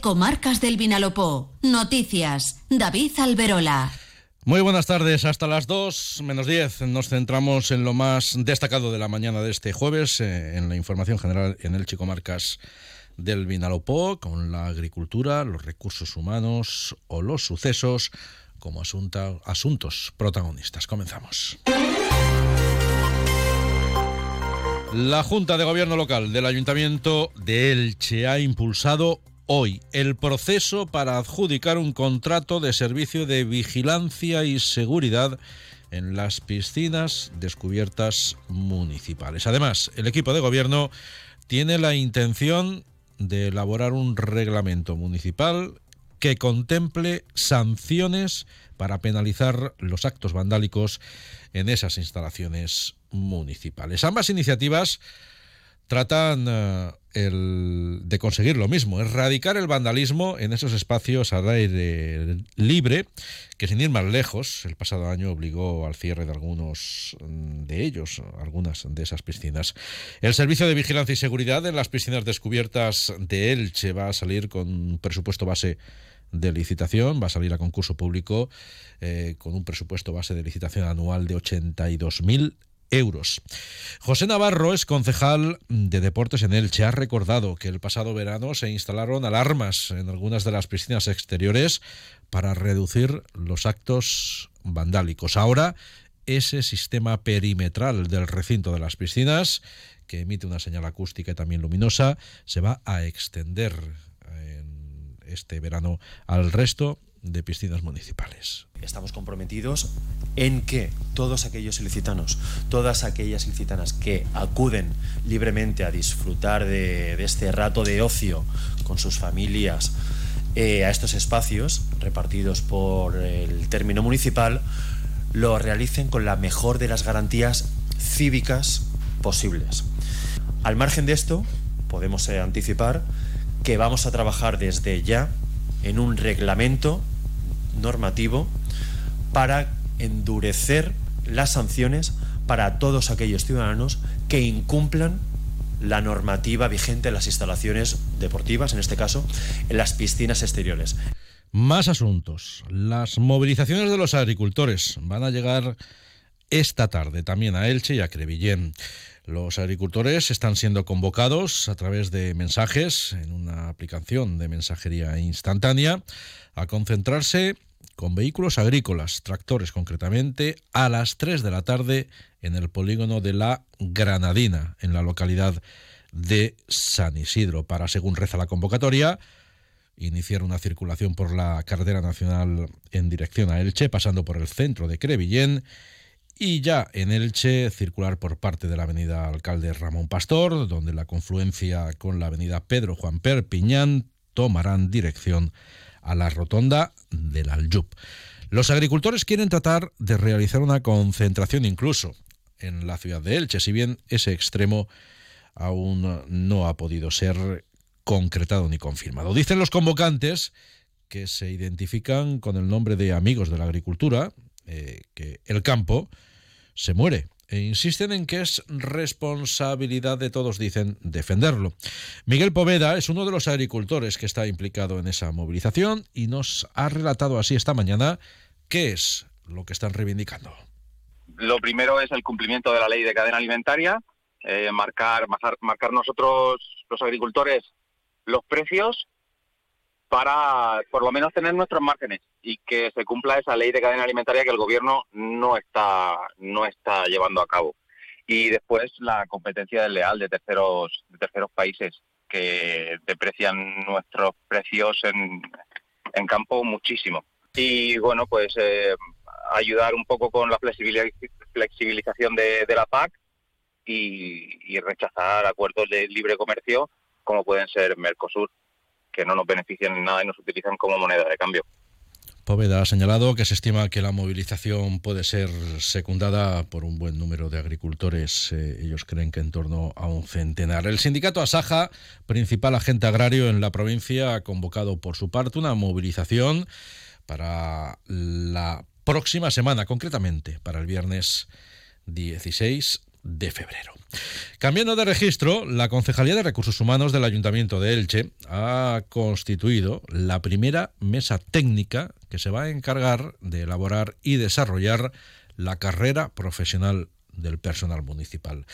Comarcas del Vinalopó. Noticias. David Alberola. Muy buenas tardes, hasta las 2 menos 10 nos centramos en lo más destacado de la mañana de este jueves, eh, en la información general en el Chicomarcas del Vinalopó, con la agricultura, los recursos humanos o los sucesos como asuntos protagonistas. Comenzamos. La Junta de Gobierno Local del Ayuntamiento de Elche ha impulsado hoy el proceso para adjudicar un contrato de servicio de vigilancia y seguridad en las piscinas descubiertas municipales. Además, el equipo de gobierno tiene la intención de elaborar un reglamento municipal que contemple sanciones para penalizar los actos vandálicos en esas instalaciones municipales. Ambas iniciativas tratan eh, de conseguir lo mismo, erradicar el vandalismo en esos espacios al aire libre, que sin ir más lejos, el pasado año obligó al cierre de algunos mm, de ellos, algunas de esas piscinas. El Servicio de Vigilancia y Seguridad en las piscinas descubiertas de Elche va a salir con un presupuesto base de licitación, va a salir a concurso público eh, con un presupuesto base de licitación anual de 82.000 José Navarro es concejal de deportes en Elche. Ha recordado que el pasado verano se instalaron alarmas en algunas de las piscinas exteriores para reducir los actos vandálicos. Ahora, ese sistema perimetral del recinto de las piscinas, que emite una señal acústica y también luminosa, se va a extender en este verano al resto de piscinas municipales. Estamos comprometidos en que todos aquellos ilicitanos, todas aquellas ilicitanas que acuden libremente a disfrutar de, este rato de ocio con sus familias eh, a estos espacios repartidos por el término municipal, lo realicen con la mejor de las garantías cívicas posibles. Al margen de esto, podemos eh, anticipar que vamos a trabajar desde ya en un reglamento normativo para endurecer las sanciones para todos aquellos ciudadanos que incumplan la normativa vigente en las instalaciones deportivas, en este caso, en las piscinas exteriores. Más asuntos. Las movilizaciones de los agricultores van a llegar esta tarde también a Elche y a Crevillén. Los agricultores están siendo convocados a través de mensajes en una aplicación de mensajería instantánea a concentrarse con vehículos agrícolas, tractores concretamente, a las 3 de la tarde en el polígono de la Granadina, en la localidad de San Isidro, para, según reza la convocatoria, iniciar una circulación por la carretera nacional en dirección a Elche, pasando por el centro de Crevillén, y ya en Elche circular por parte de la avenida Alcalde Ramón Pastor, donde la confluencia con la avenida Pedro Juan Perpiñán tomarán dirección a la rotonda del Aljub. Los agricultores quieren tratar de realizar una concentración incluso en la ciudad de Elche, si bien ese extremo aún no ha podido ser concretado ni confirmado. Dicen los convocantes que se identifican con el nombre de amigos de la agricultura, eh, que el campo se muere e insisten en que es responsabilidad de todos, dicen, defenderlo. Miguel Poveda es uno de los agricultores que está implicado en esa movilización y nos ha relatado así esta mañana qué es lo que están reivindicando. Lo primero es el cumplimiento de la ley de cadena alimentaria, eh, marcar, marcar nosotros los agricultores los precios para por lo menos tener nuestros márgenes y que se cumpla esa ley de cadena alimentaria que el gobierno no está no está llevando a cabo y después la competencia desleal de terceros de terceros países que deprecian nuestros precios en, en campo muchísimo y bueno pues eh, ayudar un poco con la flexibilización de, la PAC y, y rechazar acuerdos de libre comercio como pueden ser Mercosur que no nos benefician en nada y nos utilizan como moneda de cambio. Poveda ha señalado que se estima que la movilización puede ser secundada por un buen número de agricultores. Eh, ellos creen que en torno a un centenar. El sindicato Asaja, principal agente agrario en la provincia, ha convocado por su parte una movilización para la próxima semana, concretamente para el viernes 16 de febrero. Cambiando de registro, la Concejalía de Recursos Humanos del Ayuntamiento de Elche ha constituido la primera mesa técnica que se va a encargar de elaborar y desarrollar la carrera profesional del personal municipal.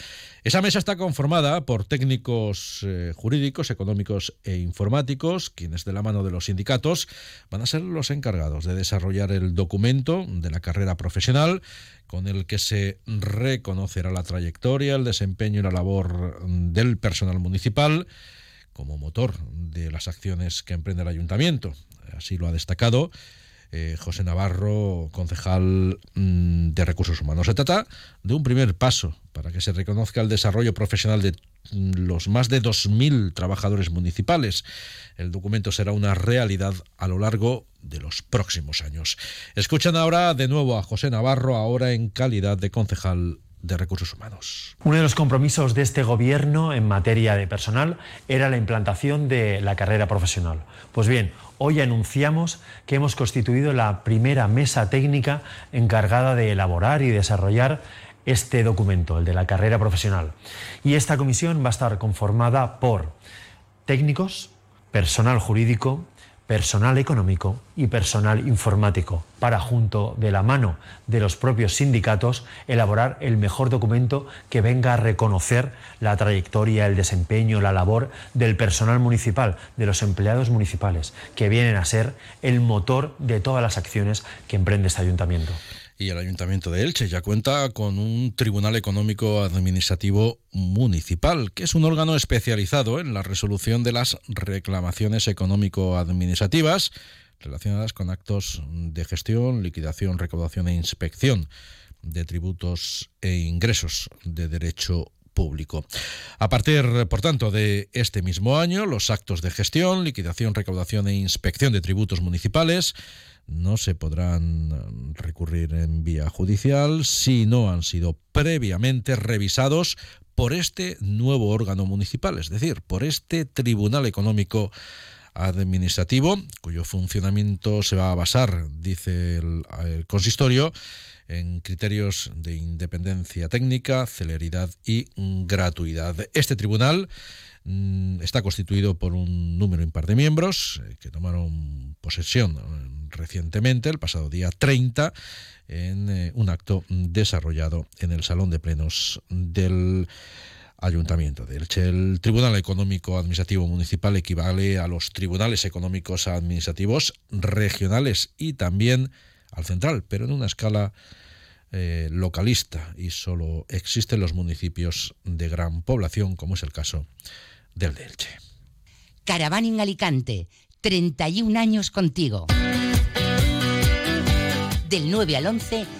Esa mesa está conformada por técnicos eh, jurídicos, económicos e informáticos, quienes de la mano de los sindicatos van a ser los encargados de desarrollar el documento de la carrera profesional con el que se reconocerá la trayectoria, el desempeño y la labor del personal municipal como motor de las acciones que emprende el ayuntamiento. Así lo ha destacado eh, José Navarro, concejal mm, de Recursos Humanos. Se trata de un primer paso para que se reconozca el desarrollo profesional de mm, los más de 2.000 trabajadores municipales. El documento será una realidad a lo largo de los próximos años. Escuchan ahora de nuevo a José Navarro, ahora en calidad de concejal de Recursos Humanos. Uno de los compromisos de este Gobierno en materia de personal era la implantación de la carrera profesional. Pues bien, hoy anunciamos que hemos constituido la primera mesa técnica encargada de elaborar y desarrollar este documento, el de la carrera profesional. Y esta comisión va a estar conformada por técnicos, personal jurídico, personal económico y personal informático, para, junto de la mano de los propios sindicatos, elaborar el mejor documento que venga a reconocer la trayectoria, el desempeño, la labor del personal municipal, de los empleados municipales, que vienen a ser el motor de todas las acciones que emprende este ayuntamiento y el Ayuntamiento de Elche ya cuenta con un Tribunal Económico Administrativo Municipal, que es un órgano especializado en la resolución de las reclamaciones económico-administrativas relacionadas con actos de gestión, liquidación, recaudación e inspección de tributos e ingresos de derecho público. A partir, por tanto, de este mismo año, los actos de gestión, liquidación, recaudación e inspección de tributos municipales no se podrán recurrir en vía judicial si no han sido previamente revisados por este nuevo órgano municipal, es decir, por este Tribunal Económico Administrativo, cuyo funcionamiento se va a basar, dice el, consistorio, en criterios de independencia técnica, celeridad y gratuidad. Este tribunal mm, está constituido por un número impar de miembros eh, que tomaron posesión recientemente, el pasado día 30, en eh, un acto desarrollado en el Salón de Plenos del Ayuntamiento de Elche. El Tribunal Económico Administrativo Municipal equivale a los tribunales económicos administrativos regionales y también al central, pero en una escala eh, localista y solo existen los municipios de gran población, como es el caso del de Elche. Caravana en Alicante, 31 años contigo del 9 al 11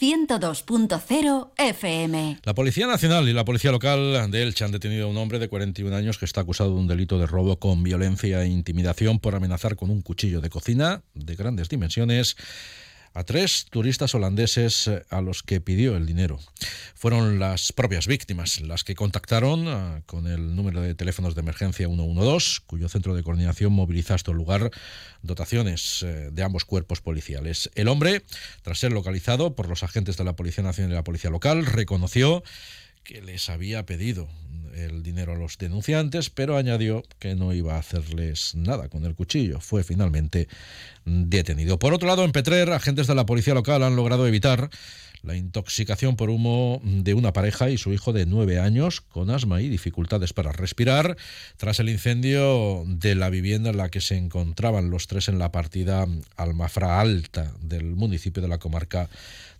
102.0 FM. La Policía Nacional y la Policía Local de Elche han detenido a un hombre de 41 años que está acusado de un delito de robo con violencia e intimidación por amenazar con un cuchillo de cocina de grandes dimensiones a tres turistas holandeses eh, a los que pidió el dinero. Fueron las propias víctimas las que contactaron eh, con el número de teléfonos de emergencia 112, cuyo centro de coordinación moviliza hasta el lugar dotaciones eh, de ambos cuerpos policiales. El hombre, tras ser localizado por los agentes de la Policía Nacional y la Policía Local, reconoció que les había pedido el dinero a los denunciantes, pero añadió que no iba a hacerles nada con el cuchillo. Fue finalmente detenido. Por otro lado, en Petrer, agentes de la policía local han logrado evitar la intoxicación por humo de una pareja y su hijo de nueve años con asma y dificultades para respirar tras el incendio de la vivienda en la que se encontraban los tres en la partida Almafra Alta del municipio de la comarca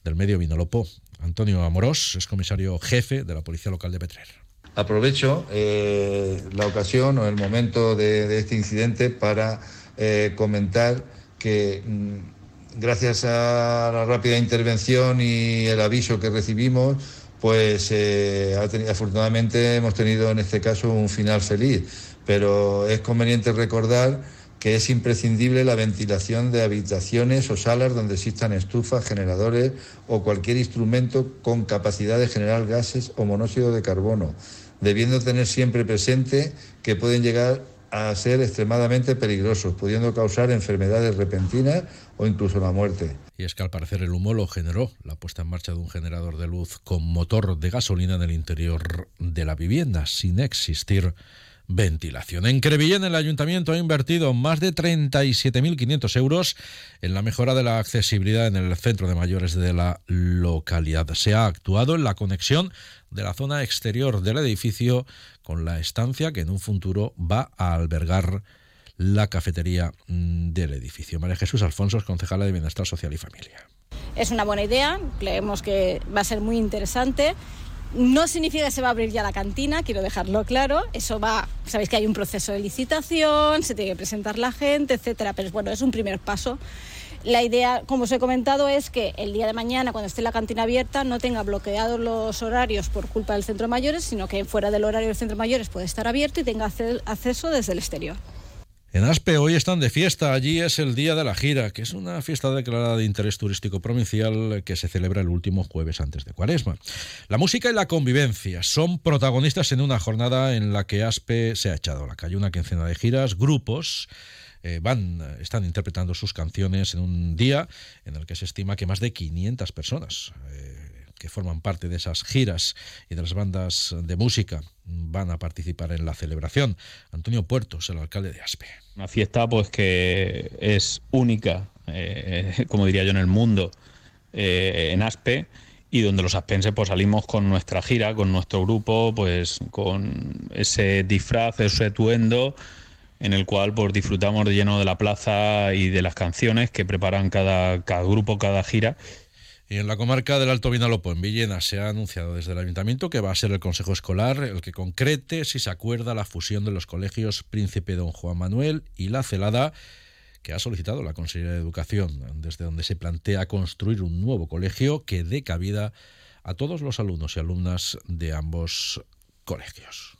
del Medio Vinolopó. Antonio Amorós es comisario jefe de la Policía Local de Petrer. Aprovecho eh, la ocasión o el momento de, este incidente para eh, comentar que mm, gracias a la rápida intervención y el aviso que recibimos, pues eh, afortunadamente hemos tenido en este caso un final feliz, pero es conveniente recordar que es imprescindible la ventilación de habitaciones o salas donde existan estufas, generadores o cualquier instrumento con capacidad de generar gases o monóxido de carbono, debiendo tener siempre presente que pueden llegar a ser extremadamente peligrosos, pudiendo causar enfermedades repentinas o incluso la muerte. Y es que al parecer el humo lo generó la puesta en marcha de un generador de luz con motor de gasolina en el interior de la vivienda, sin existir ventilación. En Crevillén el ayuntamiento ha invertido más de 37.500 euros en la mejora de la accesibilidad en el centro de mayores de la localidad. Se ha actuado en la conexión de la zona exterior del edificio con la estancia que en un futuro va a albergar la cafetería mm, del edificio. María Jesús Alfonso concejala de Bienestar Social y Familia. Es una buena idea, creemos que va a ser muy interesante no significa que se va a abrir ya la cantina, quiero dejarlo claro. Eso va, sabéis que hay un proceso de licitación, se tiene que presentar la gente, etcétera. Pero bueno, es un primer paso. La idea, como os he comentado, es que el día de mañana, cuando esté la cantina abierta, no tenga bloqueados los horarios por culpa del centro de mayores, sino que fuera del horario del centro de mayores puede estar abierto y tenga acceso desde el exterior. En Aspe hoy están de fiesta, allí es el Día de la Gira, que es una fiesta declarada de interés turístico provincial que se celebra el último jueves antes de Cuaresma. La música y la convivencia son protagonistas en una jornada en la que Aspe se ha echado a la calle, una quincena de giras, grupos eh, van, están interpretando sus canciones en un día en el que se estima que más de 500 personas eh, que forman parte de esas giras y de las bandas de música van a participar en la celebración. Antonio Puertos, el alcalde de Aspe. Una fiesta pues que es única, eh, como diría yo, en el mundo, eh, en Aspe y donde los aspenses pues salimos con nuestra gira, con nuestro grupo, pues con ese disfraz, ese atuendo en el cual pues disfrutamos de lleno de la plaza y de las canciones que preparan cada, cada grupo, cada gira y en la comarca del Alto Vinalopó, en Villena, se ha anunciado desde el ayuntamiento que va a ser el Consejo Escolar el que concrete si se acuerda la fusión de los colegios Príncipe Don Juan Manuel y La Celada, que ha solicitado la Consejería de Educación, desde donde se plantea construir un nuevo colegio que dé cabida a todos los alumnos y alumnas de ambos colegios.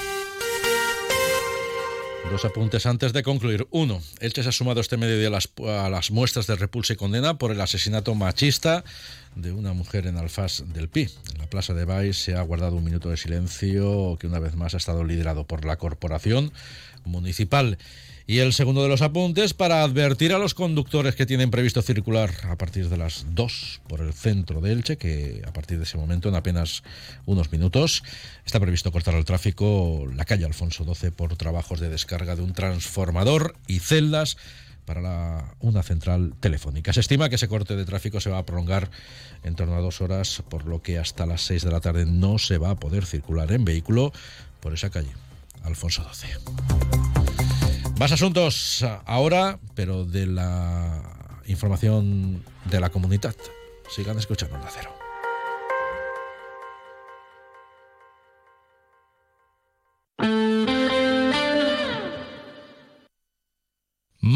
Dos apuntes antes de concluir. Uno, Elche se ha sumado este medio a las, a las muestras de repulsa y condena por el asesinato machista de una mujer en Alfaz del Pi. En la Plaza de Baix se ha guardado un minuto de silencio que una vez más ha estado liderado por la corporación municipal. Y el segundo de los apuntes para advertir a los conductores que tienen previsto circular a partir de las 2 por el centro de Elche, que a partir de ese momento, en apenas unos minutos, está previsto cortar el tráfico la calle Alfonso XII por trabajos de descarga de un transformador y celdas para una central telefónica. Se estima que ese corte de tráfico se va a prolongar en torno a dos horas, por lo que hasta las 6 de la tarde no se va a poder circular en vehículo por esa calle, Alfonso XII. Más asuntos ahora, pero de la información de la comunidad. Sigan escuchando el acero.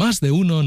Más de uno